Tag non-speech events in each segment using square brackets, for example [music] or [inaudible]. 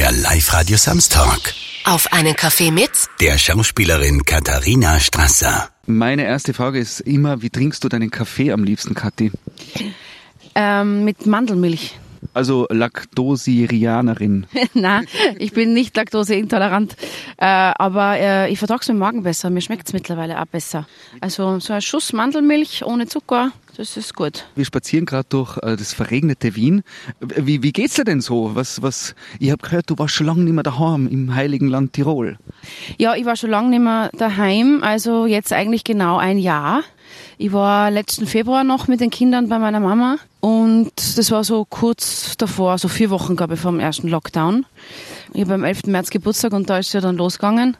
der Live-Radio Samstag. Auf einen Kaffee mit Der Schauspielerin Katharina Strasser. Meine erste Frage ist immer, wie trinkst du deinen Kaffee am liebsten, Kathi? Ähm, mit Mandelmilch. Also Laktosirianerin. [laughs] Nein, ich bin nicht laktoseintolerant, äh, aber äh, ich vertrage es mit dem Magen besser. Mir schmeckt es mittlerweile auch besser. Also so ein Schuss Mandelmilch ohne Zucker, das ist gut. Wir spazieren gerade durch äh, das verregnete Wien. Wie, wie geht's dir denn so? Was, was, ich habe gehört, du warst schon lange nicht mehr daheim im heiligen Land Tirol. Ja, ich war schon lange nicht mehr daheim, also jetzt eigentlich genau ein Jahr. Ich war letzten Februar noch mit den Kindern bei meiner Mama und das war so kurz davor, so vier Wochen, glaube ich, vom ersten Lockdown. Ich habe am 11. März Geburtstag und da ist es ja dann losgegangen.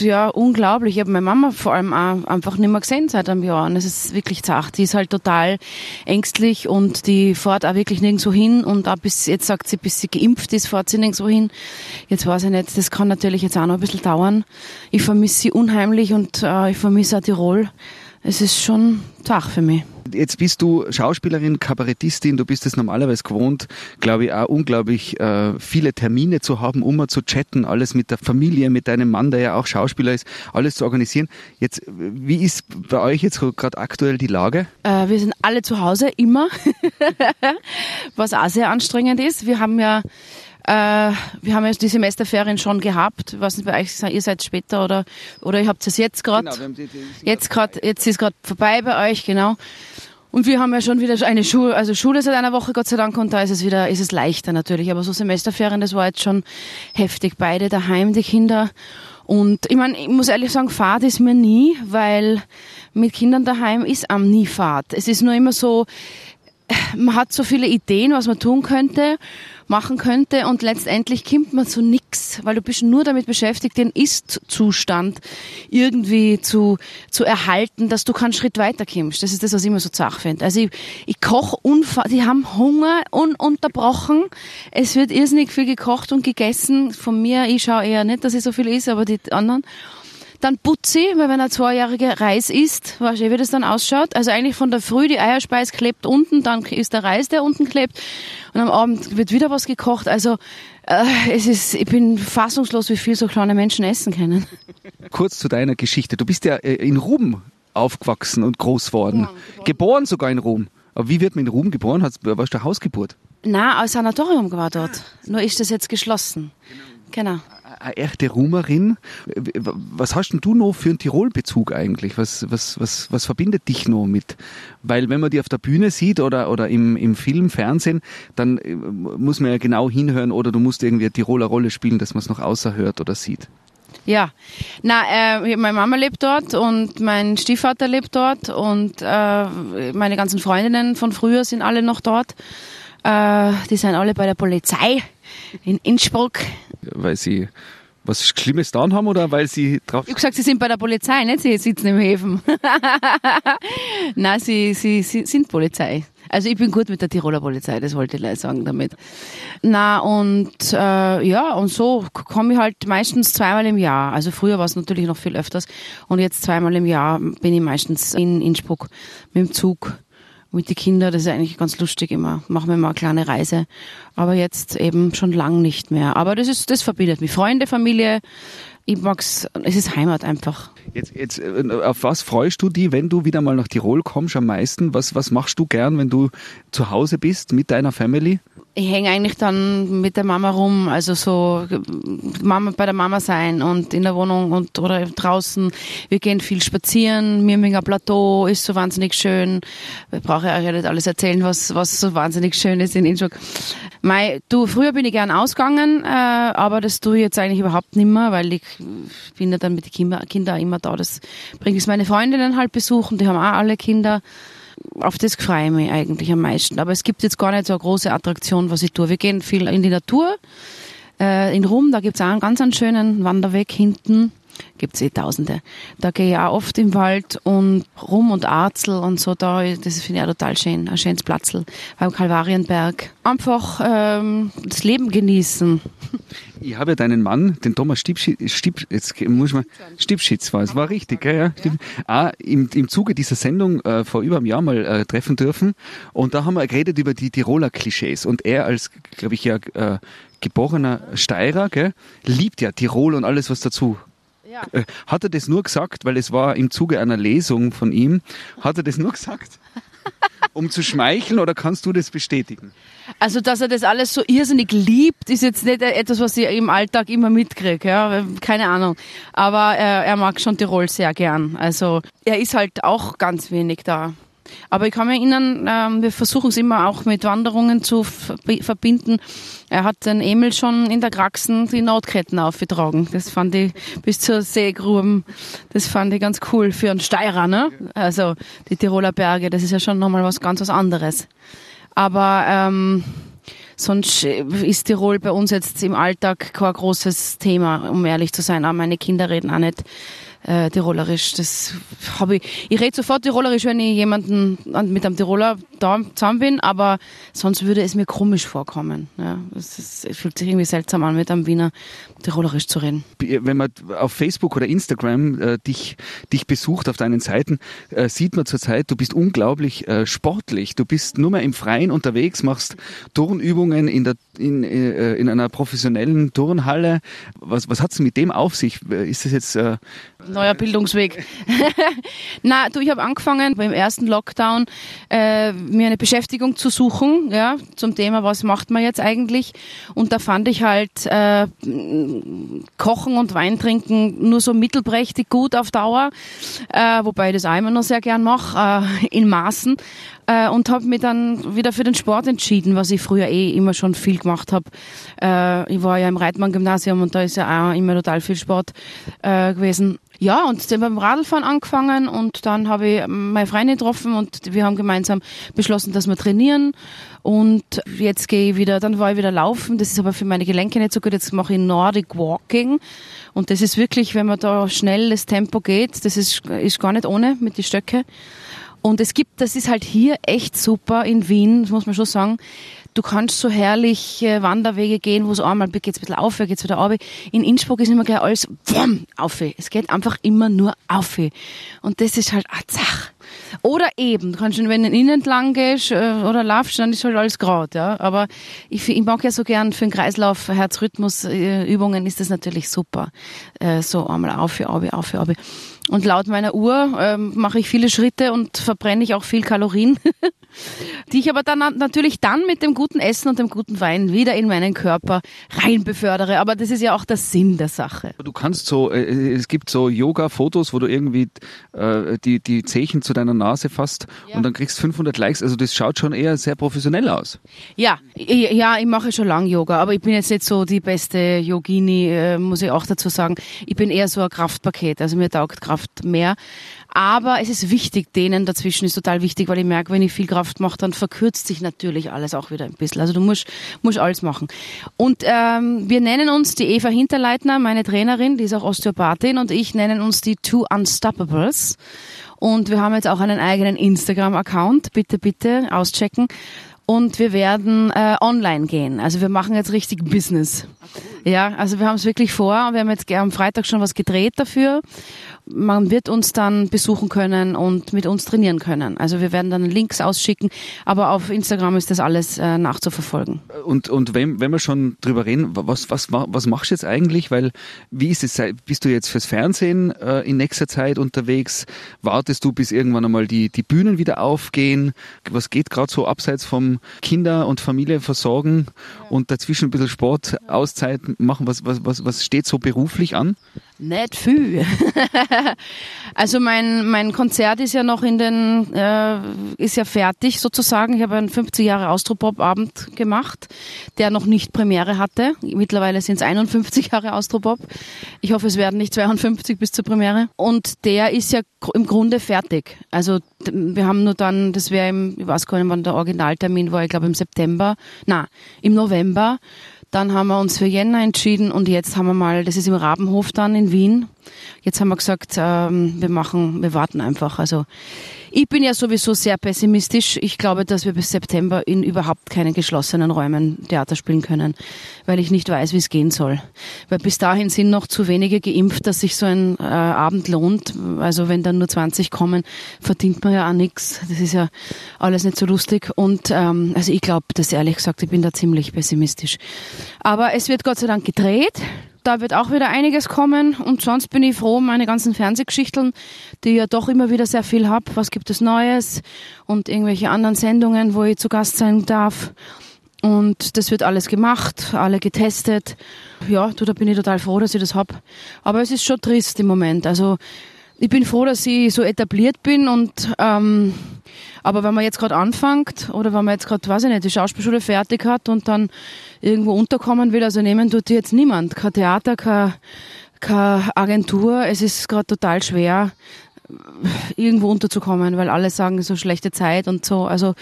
Ja, unglaublich. Ich habe meine Mama vor allem auch einfach nicht mehr gesehen seit einem Jahr. Und es ist wirklich zart. Die ist halt total ängstlich und die fährt auch wirklich nirgendwo hin. Und auch bis, jetzt sagt sie, bis sie geimpft ist, fährt sie nirgendwo hin. Jetzt weiß ich nicht, das kann natürlich jetzt auch noch ein bisschen dauern. Ich vermisse sie unheimlich und äh, ich vermisse auch Tirol. Es ist schon Tag für mich. Jetzt bist du Schauspielerin, Kabarettistin, du bist es normalerweise gewohnt, glaube ich, auch unglaublich äh, viele Termine zu haben, um mal zu chatten, alles mit der Familie, mit deinem Mann, der ja auch Schauspieler ist, alles zu organisieren. Jetzt, wie ist bei euch jetzt gerade aktuell die Lage? Äh, wir sind alle zu Hause, immer, [laughs] was auch sehr anstrengend ist. Wir haben ja äh, wir haben ja die Semesterferien schon gehabt. Ich weiß nicht, bei euch, ihr seid später oder, oder ihr habt es jetzt gerade. Genau, jetzt gerade, jetzt ist gerade vorbei bei euch, genau. Und wir haben ja schon wieder eine Schule, also Schule seit einer Woche, Gott sei Dank, und da ist es wieder, ist es leichter natürlich. Aber so Semesterferien, das war jetzt schon heftig. Beide daheim, die Kinder. Und ich meine, ich muss ehrlich sagen, Fahrt ist mir nie, weil mit Kindern daheim ist am nie Fahrt. Es ist nur immer so, man hat so viele Ideen, was man tun könnte machen könnte und letztendlich kommt man zu nix, weil du bist nur damit beschäftigt, den Ist-Zustand irgendwie zu, zu erhalten, dass du keinen Schritt weiter kommst. Das ist das, was ich immer so zach finde. Also ich, ich koche unfassbar, die haben Hunger ununterbrochen. Es wird irrsinnig viel gekocht und gegessen. Von mir, ich schaue eher nicht, dass ich so viel ist, aber die anderen. Dann putze ich, weil wenn ein zweijähriger Reis isst, weißt du, wie das dann ausschaut. Also eigentlich von der Früh, die Eierspeis klebt unten, dann ist der Reis, der unten klebt. Und am Abend wird wieder was gekocht. Also äh, es ist, ich bin fassungslos, wie viel so kleine Menschen essen können. [laughs] Kurz zu deiner Geschichte. Du bist ja äh, in Rom aufgewachsen und groß worden. Geboren, geboren. geboren sogar in Rom. Aber wie wird man in Rom geboren? Warst du Hausgeburt? Na, ein Sanatorium war dort. Nur ist das jetzt geschlossen. Genau. Genau eine echte Rumerin. Was hast denn du noch für einen Tirol-Bezug eigentlich? Was, was, was, was verbindet dich noch mit? Weil wenn man die auf der Bühne sieht oder, oder im, im Film, Fernsehen, dann äh, muss man ja genau hinhören oder du musst irgendwie eine Tiroler Rolle spielen, dass man es noch außer hört oder sieht. Ja, na, äh, meine Mama lebt dort und mein Stiefvater lebt dort und äh, meine ganzen Freundinnen von früher sind alle noch dort. Äh, die sind alle bei der Polizei in Innsbruck. Weil sie was Schlimmes getan haben oder weil sie drauf. Ich habe gesagt, sie sind bei der Polizei, nicht? Sie sitzen im Häfen. [laughs] Nein, sie, sie, sie sind Polizei. Also ich bin gut mit der Tiroler Polizei, das wollte ich sagen damit. Na und äh, ja, und so komme ich halt meistens zweimal im Jahr. Also früher war es natürlich noch viel öfters und jetzt zweimal im Jahr bin ich meistens in Innsbruck mit dem Zug mit den Kindern, das ist eigentlich ganz lustig immer. Machen wir mal eine kleine Reise. Aber jetzt eben schon lang nicht mehr. Aber das ist, das verbindet mich. Freunde, Familie, ich mag's, es ist Heimat einfach. Jetzt, jetzt, äh, auf was freust du dich, wenn du wieder mal nach Tirol kommst am meisten? Was, was machst du gern, wenn du zu Hause bist mit deiner Family? ich hänge eigentlich dann mit der Mama rum, also so Mama bei der Mama sein und in der Wohnung und oder draußen. Wir gehen viel spazieren. Mirminger Plateau ist so wahnsinnig schön. Ich brauche ja nicht alles erzählen, was was so wahnsinnig schön ist in Innsbruck. Mei, du, früher bin ich gern ausgegangen, äh, aber das tue ich jetzt eigentlich überhaupt nicht mehr, weil ich bin ja dann mit den Kinder, Kindern immer da. Das bringe ich meine Freundinnen halt besuchen, die haben auch alle Kinder auf das freue ich mich eigentlich am meisten. Aber es gibt jetzt gar nicht so eine große Attraktion, was ich tue. Wir gehen viel in die Natur. Äh, in Rum, da gibt's auch einen ganz einen schönen Wanderweg hinten. Gibt's eh tausende. Da gehe ich auch oft im Wald und Rum und Arzel und so da, das finde ich auch total schön. Ein schönes Platzl beim Kalvarienberg. Einfach ähm, das Leben genießen. Ich habe ja deinen Mann, den Thomas Stiebschitz, Stieb, jetzt muss man, Stiebschitz war es, war richtig, ja, ja. ja. Auch im, im Zuge dieser Sendung äh, vor über einem Jahr mal äh, treffen dürfen und da haben wir geredet über die Tiroler Klischees und er als, glaube ich, ja äh, geborener Steirer, gell? liebt ja Tirol und alles, was dazu Ja. äh, Hat er das nur gesagt, weil es war im Zuge einer Lesung von ihm, hat er das nur gesagt, um zu schmeicheln oder kannst du das bestätigen? Also, dass er das alles so irrsinnig liebt, ist jetzt nicht etwas, was ich im Alltag immer mitkriege. Ja? Keine Ahnung. Aber er, er mag schon Tirol sehr gern. Also, er ist halt auch ganz wenig da. Aber ich kann mich erinnern, ähm, wir versuchen es immer auch mit Wanderungen zu verbi- verbinden. Er hat den Emil schon in der Kraxen die Notketten aufgetragen. Das fand ich bis zur Seegruben. Das fand ich ganz cool für einen Steirer, ne? Also die Tiroler Berge, das ist ja schon nochmal was ganz was anderes. Aber ähm, sonst ist Tirol bei uns jetzt im Alltag kein großes Thema, um ehrlich zu sein. Auch meine Kinder reden auch nicht äh, Tirolerisch. Das habe ich. Ich rede sofort Tirolerisch, wenn ich jemanden an- mit einem Tiroler da zusammen bin, aber sonst würde es mir komisch vorkommen. Ja, es, ist, es fühlt sich irgendwie seltsam an, mit einem Wiener Tirolerisch zu reden. wenn man auf Facebook oder Instagram äh, dich, dich besucht auf deinen Seiten, äh, sieht man zurzeit, du bist unglaublich äh, sportlich. Du bist nur mehr im Freien unterwegs, machst Turnübungen in, der, in, äh, in einer professionellen Turnhalle. Was, was hat's mit dem auf sich? Äh, Ist das jetzt äh, Neuer Bildungsweg. [laughs] Na, du, ich habe angefangen beim ersten Lockdown äh, mir eine Beschäftigung zu suchen, ja, zum Thema, was macht man jetzt eigentlich? Und da fand ich halt äh, Kochen und Wein trinken nur so mittelprächtig gut auf Dauer, äh, wobei ich das auch immer noch sehr gern mache, äh, in Maßen. Äh, und habe mich dann wieder für den Sport entschieden, was ich früher eh immer schon viel gemacht habe. Äh, ich war ja im Reitmann-Gymnasium und da ist ja auch immer total viel Sport äh, gewesen. Ja, und dann beim Radlfahren angefangen und dann habe ich meine Freundin getroffen und wir haben gemeinsam beschlossen, dass wir trainieren. Und jetzt gehe ich wieder, dann war ich wieder laufen. Das ist aber für meine Gelenke nicht so gut. Jetzt mache ich Nordic Walking. Und das ist wirklich, wenn man da schnell das Tempo geht, das ist, ist gar nicht ohne mit die Stöcke. Und es gibt, das ist halt hier echt super in Wien, das muss man schon sagen. Du kannst so herrlich äh, Wanderwege gehen, wo es einmal geht's ein bisschen auf, geht's wieder auf. In Innsbruck ist immer gleich alles wumm, auf. Es geht einfach immer nur auf. Und das ist halt ah, zach. Oder eben, du kannst schon, wenn du innen entlang gehst äh, oder laufst, dann ist halt alles gerade. Ja? Aber ich, ich mag ja so gern für den Kreislauf, Herzrhythmus-Übungen ist das natürlich super. Äh, so einmal auf, auf, auf, auf. Und laut meiner Uhr ähm, mache ich viele Schritte und verbrenne ich auch viel Kalorien, [laughs] die ich aber dann na- natürlich dann mit dem guten Essen und dem guten Wein wieder in meinen Körper rein befördere. Aber das ist ja auch der Sinn der Sache. Du kannst so, äh, es gibt so Yoga-Fotos, wo du irgendwie äh, die, die Zehen zu deiner Nase fasst Ja. und dann kriegst 500 Likes. Also das schaut schon eher sehr professionell aus. Ja, ich, ja, ich mache schon lang Yoga, aber ich bin jetzt nicht so die beste Yogini, äh, muss ich auch dazu sagen. Ich bin eher so ein Kraftpaket, also mir taugt Kraft mehr. Aber es ist wichtig, denen dazwischen ist total wichtig, weil ich merke, wenn ich viel Kraft mache, dann verkürzt sich natürlich alles auch wieder ein bisschen. Also du musst, musst alles machen. Und ähm, wir nennen uns die Eva Hinterleitner, meine Trainerin, die ist auch Osteopathin, und ich nennen uns die Two Unstoppables. Und wir haben jetzt auch einen eigenen Instagram-Account. Bitte, bitte auschecken. Und wir werden äh, online gehen. Also wir machen jetzt richtig Business. Ja, also wir haben es wirklich vor. Wir haben jetzt am Freitag schon was gedreht dafür. Man wird uns dann besuchen können und mit uns trainieren können. Also wir werden dann Links ausschicken, aber auf Instagram ist das alles äh, nachzuverfolgen. Und, und wenn, wenn wir schon drüber reden, was, was, was machst du jetzt eigentlich? Weil, wie ist es? Bist du jetzt fürs Fernsehen äh, in nächster Zeit unterwegs? Wartest du, bis irgendwann einmal die, die Bühnen wieder aufgehen? Was geht gerade so abseits vom Kinder- und Familie versorgen und dazwischen ein bisschen Sport, Auszeit machen? Was, was, was, was steht so beruflich an? Nicht viel. [laughs] [laughs] also mein, mein Konzert ist ja noch in den, äh, ist ja fertig sozusagen. Ich habe einen 50 Jahre Austropop-Abend gemacht, der noch nicht Premiere hatte. Mittlerweile sind es 51 Jahre Austropop. Ich hoffe, es werden nicht 52 bis zur Premiere. Und der ist ja im Grunde fertig. Also wir haben nur dann, das wäre im, ich weiß gar nicht, wann der Originaltermin war, ich glaube im September, na, im November. Dann haben wir uns für Jänner entschieden und jetzt haben wir mal, das ist im Rabenhof dann in Wien. Jetzt haben wir gesagt, ähm, wir machen, wir warten einfach. Also Ich bin ja sowieso sehr pessimistisch. Ich glaube, dass wir bis September in überhaupt keinen geschlossenen Räumen Theater spielen können, weil ich nicht weiß, wie es gehen soll. Weil bis dahin sind noch zu wenige geimpft, dass sich so ein äh, Abend lohnt. Also wenn dann nur 20 kommen, verdient man ja auch nichts. Das ist ja alles nicht so lustig. Und ähm, also ich glaube, das ehrlich gesagt, ich bin da ziemlich pessimistisch. Aber es wird Gott sei Dank gedreht da wird auch wieder einiges kommen und sonst bin ich froh um meine ganzen Fernsehgeschichten, die ja doch immer wieder sehr viel habe. Was gibt es Neues und irgendwelche anderen Sendungen, wo ich zu Gast sein darf. Und das wird alles gemacht, alle getestet. Ja, du, da bin ich total froh, dass ich das hab. Aber es ist schon trist im Moment. Also ich bin froh, dass ich so etabliert bin und ähm, aber wenn man jetzt gerade anfängt oder wenn man jetzt gerade, weiß ich nicht, die Schauspielschule fertig hat und dann irgendwo unterkommen will, also nehmen tut jetzt niemand. Kein Theater, keine, keine Agentur. Es ist gerade total schwer, irgendwo unterzukommen, weil alle sagen, so schlechte Zeit und so. Also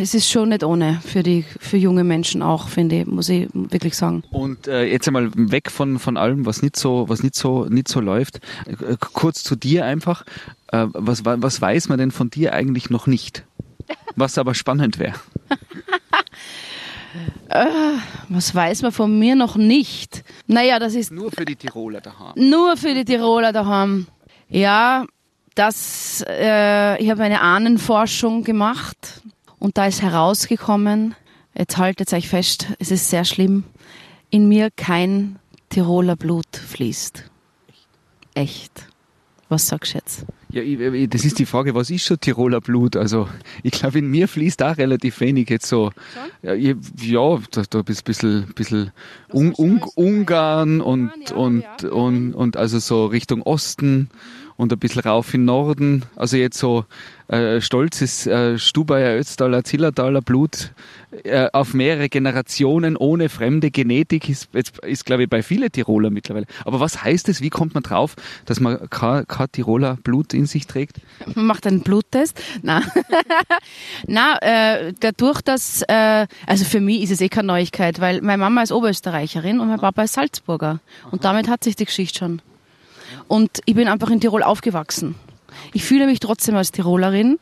es ist schon nicht ohne für die für junge Menschen auch, finde ich, muss ich wirklich sagen. Und äh, jetzt einmal weg von von allem, was nicht so was nicht so nicht so läuft. Äh, kurz zu dir einfach. Äh, was was weiß man denn von dir eigentlich noch nicht? Was aber spannend wäre. [laughs] äh, was weiß man von mir noch nicht? Naja, das ist nur für die Tiroler daheim. Nur für die Tiroler daheim. Ja, das. Äh, ich habe eine Ahnenforschung gemacht und da ist herausgekommen, jetzt haltet euch fest, es ist sehr schlimm, in mir kein Tiroler Blut fließt. Echt. Was sagst du jetzt? Ja, ich, das ist die Frage, was ist schon Tiroler Blut? Also ich glaube, in mir fließt da relativ wenig jetzt so. Ja, ich, ja da, da bist ein bisschen, bisschen Un, Un, Ungarn und, und, und, und also so Richtung Osten und ein bisschen rauf in Norden. Also jetzt so äh, stolzes äh, Stubaier, Ötztaler, Zillertaler Blut äh, auf mehrere Generationen ohne fremde Genetik ist, ist, ist glaube ich, bei vielen Tiroler mittlerweile. Aber was heißt es? Wie kommt man drauf, dass man kein, kein Tiroler Blut in sich trägt? Man macht einen Bluttest? Nein. [laughs] Na, äh, dadurch, dass, äh, also für mich ist es eh keine Neuigkeit, weil meine Mama ist Oberösterreicherin und mein Papa ist Salzburger. Und damit hat sich die Geschichte schon. Und ich bin einfach in Tirol aufgewachsen. Ich fühle mich trotzdem als Tirolerin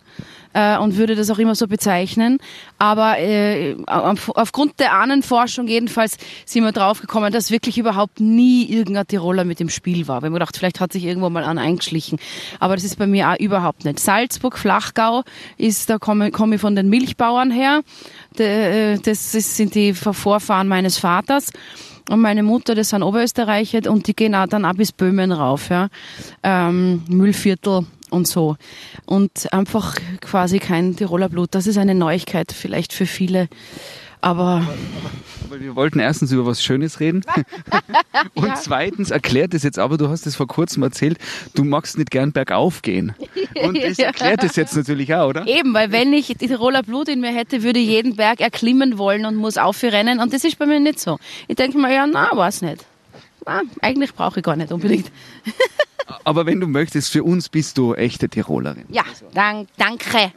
äh, und würde das auch immer so bezeichnen. Aber äh, aufgrund der Ahnenforschung jedenfalls sind wir draufgekommen, dass wirklich überhaupt nie irgendein Tiroler mit dem Spiel war. Wir haben gedacht, vielleicht hat sich irgendwo mal an eingeschlichen. Aber das ist bei mir auch überhaupt nicht. Salzburg, Flachgau, ist, da komme, komme ich von den Milchbauern her. Äh, das sind die Vorfahren meines Vaters und meine Mutter, das sind Oberösterreicher und die gehen auch dann auch bis Böhmen rauf, ja. Ähm, Müllviertel und so. Und einfach quasi kein Tiroler Blut. Das ist eine Neuigkeit vielleicht für viele. Aber, aber, aber, wir wollten erstens über was Schönes reden [laughs] und ja. zweitens erklärt es jetzt, aber du hast es vor kurzem erzählt, du magst nicht gern bergauf gehen. Und [laughs] das erklärt es jetzt natürlich auch, oder? Eben, weil wenn ich Tiroler Blut in mir hätte, würde ich jeden Berg erklimmen wollen und muss aufrennen und das ist bei mir nicht so. Ich denke mir, ja, na, weiß nicht. Na, eigentlich brauche ich gar nicht unbedingt. Aber wenn du möchtest, für uns bist du echte Tirolerin. Ja, dank, danke.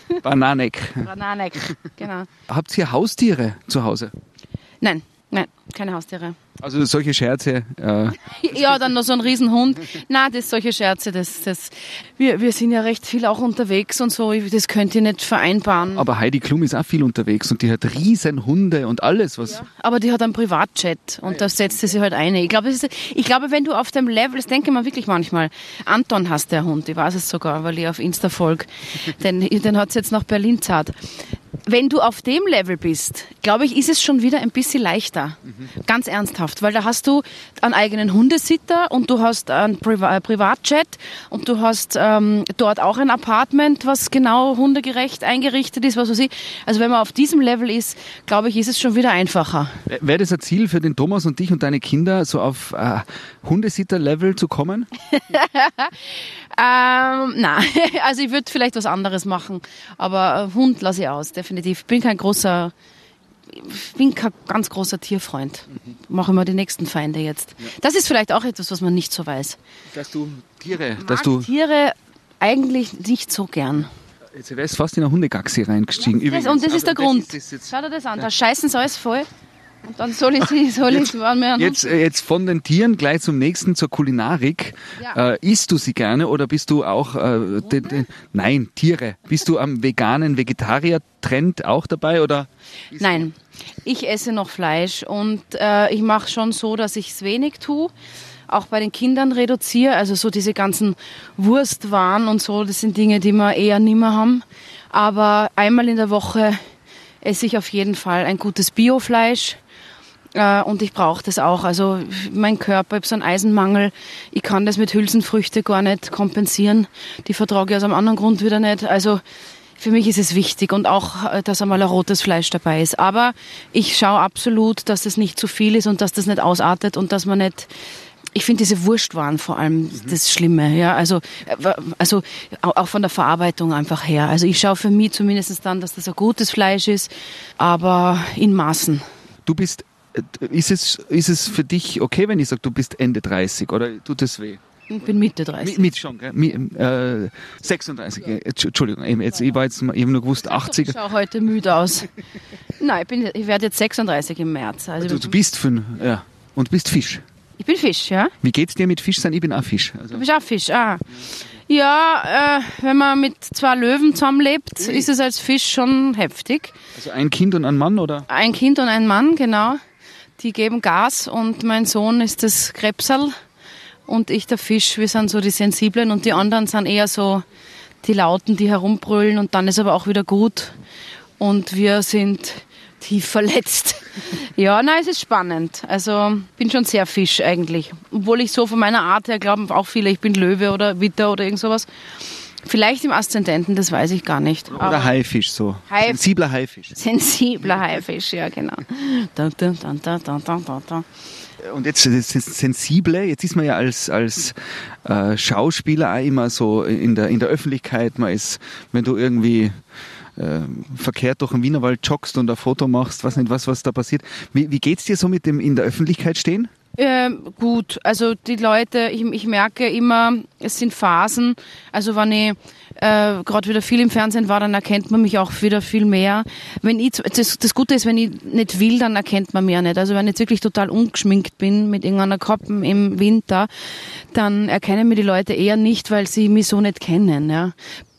[laughs] Bananek. Bananek, genau. Habt ihr Haustiere zu Hause? Nein, nein, keine Haustiere. Also solche Scherze. Äh, [laughs] ja, dann noch so ein Riesenhund. Na, das solche Scherze, das, das. Wir, wir sind ja recht viel auch unterwegs und so. Das könnt ihr nicht vereinbaren. Aber Heidi Klum ist auch viel unterwegs und die hat Riesenhunde und alles, was. Ja, aber die hat einen Privatchat und da setzt sie sich halt ein. Ich glaube, ich glaube, wenn du auf dem Level, das denke man wirklich manchmal. Anton hast der Hund, ich weiß es sogar, weil ich auf Insta folge. [laughs] den, den hat jetzt nach Berlin zart wenn du auf dem Level bist, glaube ich, ist es schon wieder ein bisschen leichter. Mhm. Ganz ernsthaft, weil da hast du einen eigenen Hundesitter und du hast einen Priva Privatjet und du hast ähm, dort auch ein Apartment, was genau hundegerecht eingerichtet ist, was weiß ich. Also wenn man auf diesem Level ist, glaube ich, ist es schon wieder einfacher. Wäre das ein Ziel für den Thomas und dich und deine Kinder, so auf äh, Hundesitter-Level zu kommen? [laughs] ähm, nein, [laughs] also ich würde vielleicht was anderes machen, aber äh, Hund lasse ich aus, definitiv. Ich bin kein großer, ich bin kein ganz großer Tierfreund. Mhm. Mache immer die nächsten Feinde jetzt. Ja. Das ist vielleicht auch etwas, was man nicht so weiß. Dass du Tiere, dass du Tiere eigentlich nicht so gern. Jetzt wärst fast in eine Hundegaxi reingestiegen. Ja, das, und das also, ist der Grund. Ist Schau dir das an, da scheißen sie alles voll. Und dann soll ich sie, [laughs] soll ich mehr Jetzt, äh, jetzt von den Tieren gleich zum nächsten, zur Kulinarik. Ja. Äh, isst du sie gerne oder bist du auch, äh, de, de, nein, Tiere. Bist du am veganen Vegetarier-Trend auch dabei oder? Nein, ich esse noch Fleisch und äh, ich mache schon so, dass ich es wenig tue. Auch bei den Kindern reduziere, also so diese ganzen Wurstwaren und so, das sind Dinge, die wir eher nimmer haben. Aber einmal in der Woche esse ich auf jeden Fall ein gutes Biofleisch. Äh, und ich brauche das auch. Also mein Körper, ich habe so einen Eisenmangel. Ich kann das mit Hülsenfrüchte gar nicht kompensieren. Die vertrage ich aus einem anderen Grund wieder nicht. Also für mich ist es wichtig und auch, äh, dass einmal ein rotes Fleisch dabei ist. Aber ich schaue absolut, dass das nicht zu viel ist und dass das nicht ausartet und dass man nicht ich finde diese Wurstwaren vor allem das Schlimme, ja. Also, äh, also auch von der Verarbeitung einfach her. Also ich schaue für mich zumindest dann, dass das ein gutes Fleisch ist, aber in Maßen. Du bist, ist es, ist es für dich okay, wenn ich sage, du bist Ende 30 oder tut das weh? Ich bin Mitte 30. Mit, mit schon, gell? Mi, äh, 36, äh, Entschuldigung, eben jetzt, ich war jetzt eben nur gewusst, 80. Ich schaue heute müde aus. [laughs] Nein, ich, bin, ich werde jetzt 36 im März. Also Du, du bist fünf, ja. Und bist Fisch. ich bin Fisch, ja? Wie geht's dir mit Fisch sein? Ich bin auch Fisch. Also, Du bist auch Fisch, ah. Ja, äh, wenn man mit zwei Löwen zusammenlebt, ist es als Fisch schon heftig. also ein Kind und ein Mann oder? Ein Kind und ein Mann, genau. Die geben Gas und mein Sohn ist das Krebsal und ich der Fisch. Wir sind so die Sensiblen und die anderen sind eher so die Lauten, die herumbrüllen und dann ist aber auch wieder gut. Und wir sind tief verletzt. [laughs] Ja, nein, es ist spannend. Also bin schon sehr Fisch eigentlich. Obwohl ich so von meiner Art her glauben auch viele, ich bin Löwe oder Witter oder irgend sowas. Vielleicht im Aszendenten, das weiß ich gar nicht. Oder Aber Haifisch so. Haif- Sensibler Haifisch. sensibler Haifisch, ja genau. Da, da, da. Und jetzt das Sensible, jetzt ist man ja als, als äh, Schauspieler auch immer so in der, in der Öffentlichkeit, man ist, wenn du irgendwie äh, verkehrt durch den Wienerwald joggst und ein Foto machst, weiß nicht was, was da passiert. Wie, wie geht's dir so mit dem in der Öffentlichkeit stehen? Ähm, gut, also die Leute, ich, ich merke immer, es sind Phasen. Also wenn ich äh, gerade wieder viel im Fernsehen war, dann erkennt man mich auch wieder viel mehr. Wenn ich, das, das Gute ist, wenn ich nicht will, dann erkennt man mich ja nicht. Also wenn ich jetzt wirklich total ungeschminkt bin mit irgendeiner Kappen im Winter, dann erkennen mir die Leute eher nicht, weil sie mich so nicht kennen. Ja.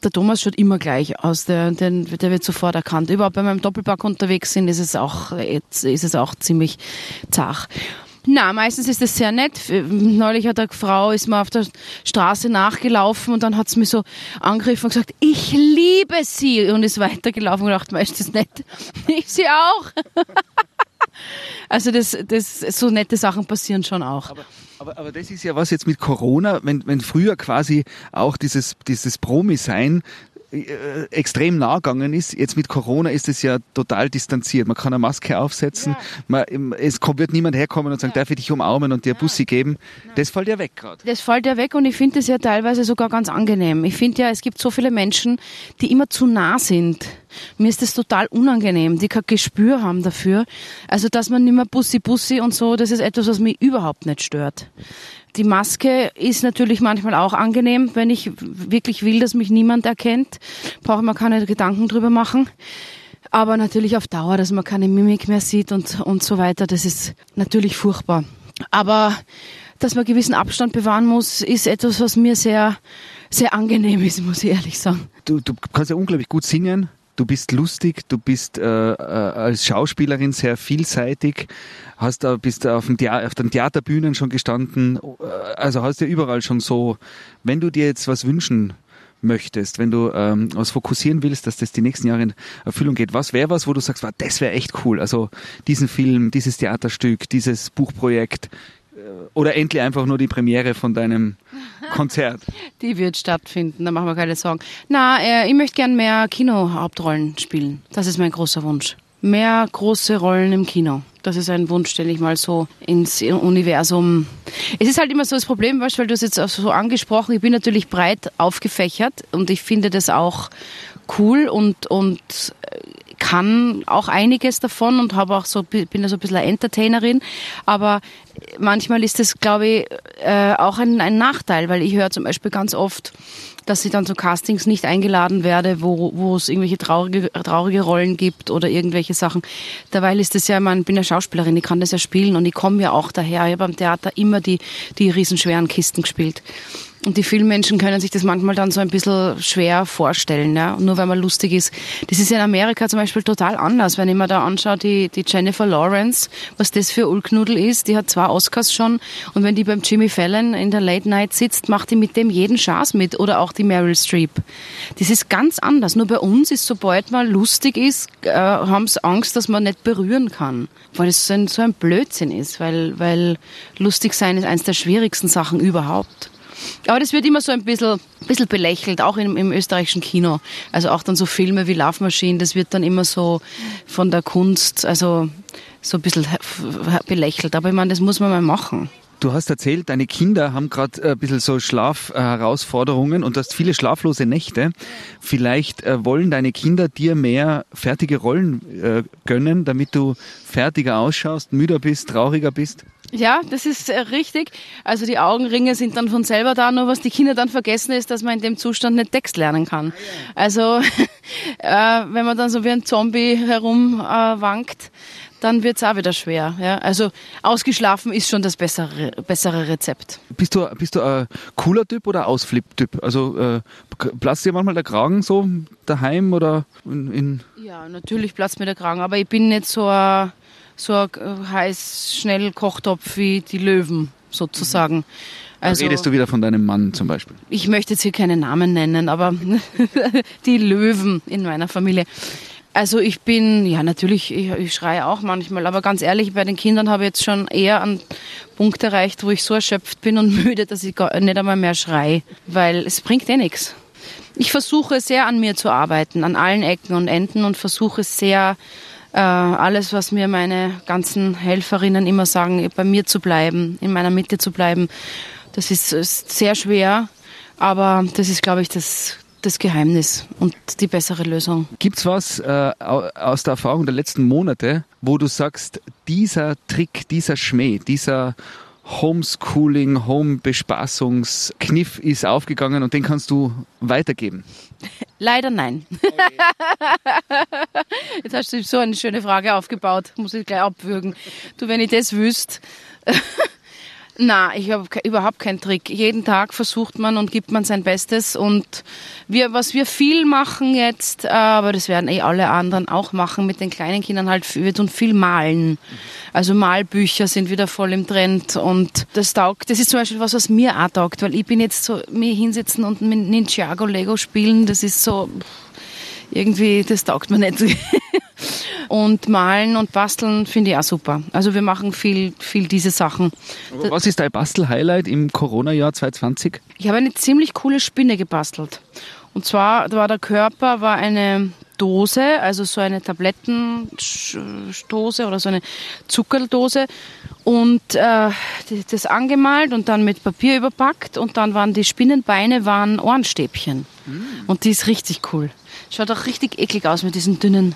Der Thomas schaut immer gleich aus, der, der, der wird sofort erkannt. Überhaupt bei meinem Doppelpack unterwegs sind, ist es auch, jetzt ist es auch ziemlich zach. Na, meistens ist es sehr nett. Neulich hat eine Frau, ist mir auf der Straße nachgelaufen und dann hat sie mich so angegriffen und gesagt, ich liebe sie und ist weitergelaufen und gedacht, ist das nett? [laughs] Ich sie auch. [laughs] Also das, das, so nette Sachen passieren schon auch. Aber, aber, aber das ist ja was jetzt mit Corona, wenn, wenn früher quasi auch dieses, dieses Promi-Sein äh, extrem nah gegangen ist. Jetzt mit Corona ist es ja total distanziert. Man kann eine Maske aufsetzen, man, es kommt, wird niemand herkommen und sagen, darf ich dich umarmen und dir Bussi geben. Das fällt ja weg gerade. Das fällt ja weg und ich finde das ja teilweise sogar ganz angenehm. Ich finde ja, es gibt so viele Menschen, die immer zu nah sind. Mir ist das total unangenehm, die kein Gespür haben dafür. Also, dass man nicht mehr Bussi Bussi und so, das ist etwas, was mich überhaupt nicht stört. Die Maske ist natürlich manchmal auch angenehm, wenn ich wirklich will, dass mich niemand erkennt. Brauche ich mir keine Gedanken drüber machen. Aber natürlich auf Dauer, dass man keine Mimik mehr sieht und, und so weiter, das ist natürlich furchtbar. Aber dass man gewissen Abstand bewahren muss, ist etwas, was mir sehr, sehr angenehm ist, muss ich ehrlich sagen. Du, du kannst ja unglaublich gut singen. Du bist lustig, du bist äh, äh, als Schauspielerin sehr vielseitig, hast da, bist auf, dem auf den Theaterbühnen schon gestanden, äh, also hast ja überall schon so, wenn du dir jetzt was wünschen möchtest, wenn du ähm, was fokussieren willst, dass das die nächsten Jahre in Erfüllung geht, was wäre was, wo du sagst, wow, das wäre echt cool, also diesen Film, dieses Theaterstück, dieses Buchprojekt oder endlich einfach nur die Premiere von deinem [laughs] Konzert. Die wird stattfinden, da machen wir keine Sorgen. Na, äh, ich möchte gern mehr Kinohauptrollen spielen. Das ist mein großer Wunsch. Mehr große Rollen im Kino. Das ist ein Wunsch, den ich mal so ins Universum. Es ist halt immer so das Problem, weißt, weil du es jetzt auch so angesprochen. Ich bin natürlich breit aufgefächert und ich finde das auch cool und und kann auch einiges davon und habe auch so, bin ja so ein bisschen eine Entertainerin. Aber manchmal ist das, glaube ich, äh, auch ein, ein Nachteil, weil ich höre zum Beispiel ganz oft, dass ich dann zu Castings nicht eingeladen werde, wo, wo es irgendwelche traurige, traurige Rollen gibt oder irgendwelche Sachen. Dabei ist das ja, ich bin ja Schauspielerin, ich kann das ja spielen und ich komme ja auch daher. Ich habe am Theater immer die, die riesenschweren Kisten gespielt. Und die vielen Menschen können sich das manchmal dann so ein bisschen schwer vorstellen, ja. nur weil man lustig ist. Das ist in Amerika zum Beispiel total anders. Wenn ich mir da anschaue, die, die Jennifer Lawrence, was das für Ulknudel ist, die hat zwei Oscars schon. Und wenn die beim Jimmy Fallon in der Late Night sitzt, macht die mit dem jeden Schaß mit. Oder auch die Meryl Streep. Das ist ganz anders. Nur bei uns ist, sobald man lustig ist, äh, haben sie Angst, dass man nicht berühren kann. Weil es so ein, so ein Blödsinn ist. Weil, weil lustig sein ist eines der schwierigsten Sachen überhaupt. Aber das wird immer so ein bisschen, bisschen belächelt, auch im, im österreichischen Kino. Also auch dann so Filme wie Love Machine, das wird dann immer so von der Kunst, also so ein bisschen belächelt. Aber ich meine, das muss man mal machen. Du hast erzählt, deine Kinder haben gerade ein bisschen so Schlafherausforderungen und du hast viele schlaflose Nächte. Vielleicht äh, wollen deine Kinder dir mehr fertige Rollen äh, gönnen, damit du fertiger ausschaust, müder bist, trauriger bist? Ja, das ist äh, richtig. Also die Augenringe sind dann von selber da, nur was die Kinder dann vergessen ist, dass man in dem Zustand nicht Text lernen kann. Also [laughs] äh, wenn man dann so wie ein Zombie herumwankt, dann wird es auch wieder schwer. Ja? Also ausgeschlafen ist schon das bessere, bessere Rezept. Bist du, bist du ein cooler Typ oder Ausflipp-Typ? Also äh, platzt dir manchmal der Kragen so daheim oder in, in Ja, natürlich platzt mir der Kragen, aber ich bin nicht so ein so ein äh, heiß, schnell Kochtopf wie die Löwen sozusagen. Also, redest du wieder von deinem Mann zum Beispiel? Ich möchte jetzt hier keine Namen nennen, aber [laughs] die Löwen in meiner Familie. Also ich bin, ja natürlich, ich, ich schreie auch manchmal, aber ganz ehrlich, bei den Kindern habe ich jetzt schon eher einen Punkt erreicht, wo ich so erschöpft bin und [laughs] müde, dass ich gar nicht einmal mehr schreie, weil es bringt eh nichts. Ich versuche sehr an mir zu arbeiten, an allen Ecken und Enden und versuche sehr äh, alles, was mir meine ganzen Helferinnen immer sagen, bei mir zu bleiben, in meiner Mitte zu bleiben. Das ist, ist sehr schwer, aber das ist, glaube ich, das, das Geheimnis und die bessere Lösung. Gibt's was äh, aus der Erfahrung der letzten Monate, wo du sagst, dieser Trick, dieser Schmäh, dieser Homeschooling, Home-Bespaßungskniff ist aufgegangen und den kannst du weitergeben? Leider nein. Okay. [laughs] Jetzt hast du so eine schöne Frage aufgebaut, muss ich gleich abwürgen. Du, wenn ich das wüsste. Na, ich habe überhaupt keinen Trick. Jeden Tag versucht man und gibt man sein Bestes. Und wir, was wir viel machen jetzt, äh, aber das werden eh alle anderen auch machen mit den kleinen Kindern halt, wir tun viel malen. Also Malbücher sind wieder voll im Trend und das taugt. Das ist zum Beispiel was, was mir auch taugt, weil ich bin jetzt so, mir hinsetzen und mit Ninjago Lego spielen, das ist so, irgendwie, das taugt mir nicht. [laughs] Und malen und basteln finde ich auch super. Also wir machen viel, viel diese Sachen. Aber was ist dein Bastel-Highlight im Corona-Jahr 2020? Ich habe eine ziemlich coole Spinne gebastelt. Und zwar war der Körper war eine Dose, also so eine Tablettendose oder so eine Zuckerdose und äh, das angemalt und dann mit Papier überpackt und dann waren die Spinnenbeine waren Ohrenstäbchen. Mm. Und die ist richtig cool. Schaut auch richtig eklig aus mit diesen dünnen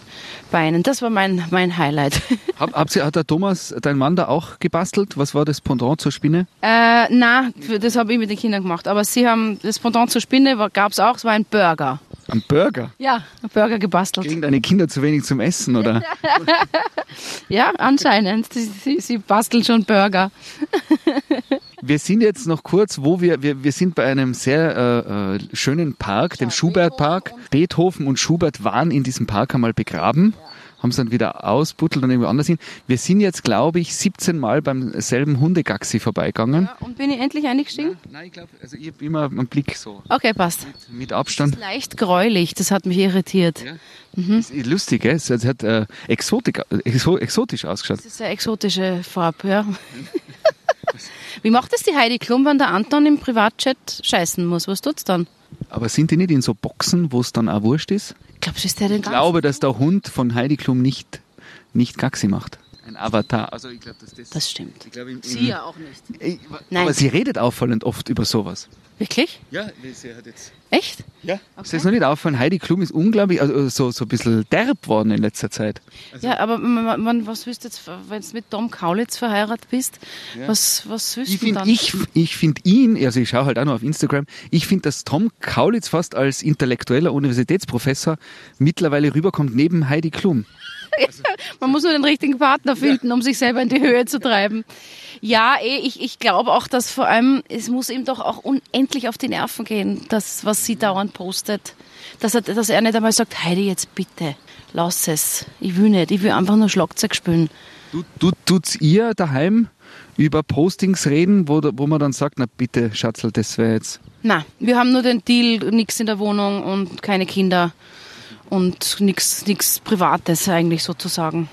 Beinen. Das war mein, mein Highlight. [laughs] Hab, habt ihr, hat der Thomas, dein Mann, da auch gebastelt? Was war das Pendant zur Spinne? Äh, na, das habe ich mit den Kindern gemacht. Aber sie haben, das Pendant zur Spinne gab es auch, es war ein Burger. Ein Burger? Ja, ein Burger gebastelt. Kriegen deine Kinder zu wenig zum Essen, oder? [laughs] ja, anscheinend. Sie, sie, sie basteln schon Burger. [laughs] Wir sind jetzt noch kurz, wo wir, wir, wir sind bei einem sehr äh, äh schönen Park, dem Schubert-Park. Beethoven und Schubert waren in diesem Park einmal begraben. Haben es dann wieder ausbuttelt und irgendwo anders hin. Wir sind jetzt, glaube ich, 17 Mal beim selben Hundegaxi vorbeigegangen. Ja, und bin ich endlich eingestiegen? Nein, nein ich glaube, also ich habe immer einen Blick so. Okay, passt. Mit, mit Abstand. Das ist leicht gräulich, das hat mich irritiert. Ja. Mhm. Lustig, gell? Es hat äh, exotik, exo, exotisch ausgeschaut. Das ist eine exotische Farbe, ja. [laughs] Wie macht es die Heidi Klum, wenn der Anton im Privatchat scheißen muss? Was tut's dann? Aber sind die nicht in so Boxen, wo es dann auch wurscht ist? Glaubst du, ist der denn Ich glaube, dass der Hund von Heidi Klum nicht, nicht Gaxi macht. Ein Avatar. Also ich glaube, dass das. Das stimmt. ich glaube, im, im, Sie ja auch nicht. Ey, Nein. Aber sie redet auffallend oft über sowas. Wirklich? Ja, sie hat jetzt. Echt? Ja. Ist das noch nicht auffallen? Heidi Klum ist unglaublich, also so, so ein bisschen derb worden in letzter Zeit. ja, aber man, man, was willst du jetzt, wenn du mit Tom Kaulitz verheiratet bist, was, was willst Ich du finde dann? ich, ich find ihn, also ich schaue halt auch noch auf Instagram, ich finde, dass Tom Kaulitz fast als intellektueller Universitätsprofessor mittlerweile rüberkommt neben Heidi Klum. [laughs] Man muss nur den richtigen Partner finden, um sich selber in die Höhe zu treiben. Ja, eh, ich, ich glaube auch, dass vor allem, es muss ihm doch auch unendlich auf die Nerven gehen, das, was sie dauernd postet. Dass er, dass er nicht einmal sagt, Heidi, jetzt bitte, lass es. Ich will nicht, ich will einfach nur Schlagzeug spielen. Du, du, tut's ihr daheim über Postings reden, wo, wo man dann sagt, na bitte, Schatzl, das wäre jetzt. Na, wir haben nur den Deal, nichts in der Wohnung und keine Kinder und nichts Privates eigentlich sozusagen.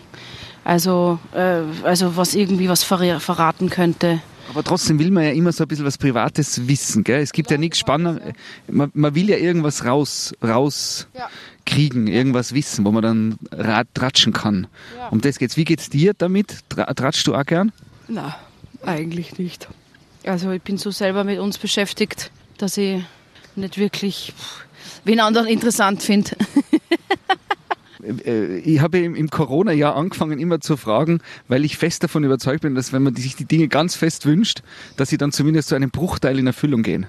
Also, äh, also was irgendwie was verra- verraten könnte. Aber trotzdem will man ja immer so ein bisschen was Privates wissen, gell? Es gibt ja, nichts Spannendes. Man, man will ja irgendwas raus, rauskriegen, irgendwas wissen, wo man dann rat, tratschen kann. Ja. Um das geht's. Wie geht's dir damit? Tra, tratschst du auch gern? Na, eigentlich nicht. Also ich bin so selber mit uns beschäftigt, dass ich nicht wirklich wen anderen interessant finde. Äh, Ich habe im, im Corona-Jahr angefangen, immer zu fragen, weil ich fest davon überzeugt bin, dass wenn man sich die Dinge ganz fest wünscht, dass sie dann zumindest zu einem Bruchteil in Erfüllung gehen.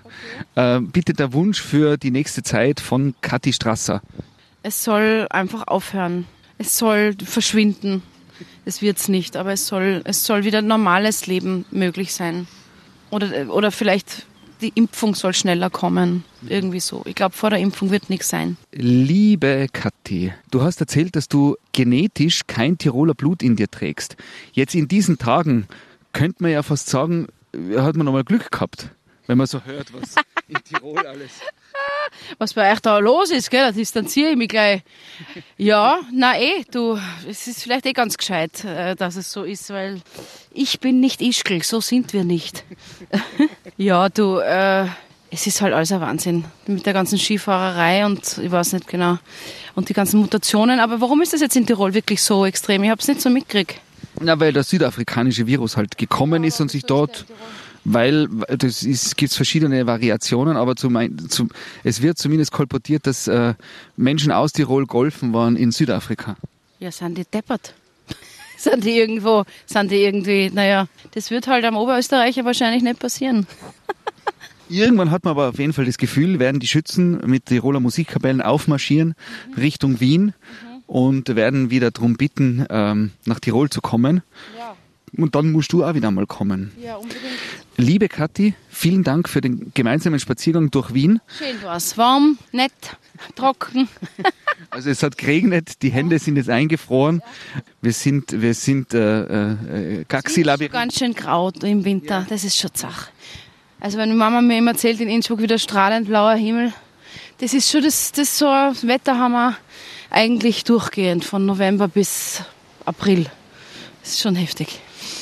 Äh, bitte der Wunsch für die nächste Zeit von Kathi Strasser. Es soll einfach aufhören. Es soll verschwinden. Es wird's nicht, aber es soll, es soll wieder normales Leben möglich sein. Oder, oder vielleicht die Impfung soll schneller kommen. Irgendwie so. Ich glaube, vor der Impfung wird nichts sein. Liebe Kathi, du hast erzählt, dass du genetisch kein Tiroler Blut in dir trägst. Jetzt in diesen Tagen könnte man ja fast sagen, hat man nochmal Glück gehabt, wenn man so hört, was in Tirol [laughs] alles. Was bei euch da los ist, gell, da distanziere ich mich gleich. Ja, na eh, du, es ist vielleicht eh ganz gescheit, äh, dass es so ist, weil ich bin nicht Ischgl, so sind wir nicht. [laughs] ja, du, äh, es ist halt alles ein Wahnsinn mit der ganzen Skifahrerei und ich weiß nicht genau und die ganzen Mutationen. Aber warum ist das jetzt in Tirol wirklich so extrem? Ich habe es nicht so mitgekriegt. Na, weil der südafrikanische Virus halt gekommen ist und sich dort, weil das ist, gibt's verschiedene Variationen, aber zum, zum, es wird zumindest kolportiert, dass äh, Menschen aus Tirol golfen waren in Südafrika. Ja, sind die deppert? [laughs] sind die irgendwo, sind die irgendwie, naja, das wird halt am Oberösterreicher wahrscheinlich nicht passieren. [laughs] Irgendwann hat man aber auf jeden Fall das Gefühl, werden die Schützen mit Tiroler Musikkapellen aufmarschieren Richtung Wien und werden wieder darum bitten, ähm, nach Tirol zu kommen. Ja, Und dann musst du auch wieder mal kommen. ja, unbedingt. Liebe Kathi, vielen Dank für den gemeinsamen Spaziergang durch Wien. Schön war's. Warm, nett, trocken. [laughs] Also es hat geregnet, die Hände sind jetzt eingefroren. Wir sind, wir sind äh, äh, Gaxi-Labyrinth. Ganz schön grau im Winter, das ist schon Zach. Also wenn die Mama mir immer erzählt, in Innsbruck wieder strahlend blauer Himmel, das ist schon das, das so ein Wetter haben wir eigentlich durchgehend von November bis April. Das ist schon heftig.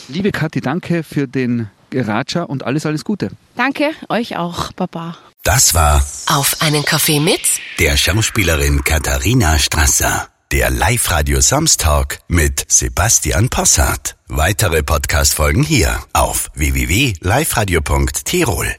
Liebe Kathi, danke für den Ratscha und alles, alles Gute. Danke, euch auch, Baba. Das war Auf einen Kaffee mit der Schauspielerin Katharina Strasser. Der Live-Radio Samstag mit Sebastian Possart. Weitere Podcast-Folgen hier auf www.liveradio.tirol.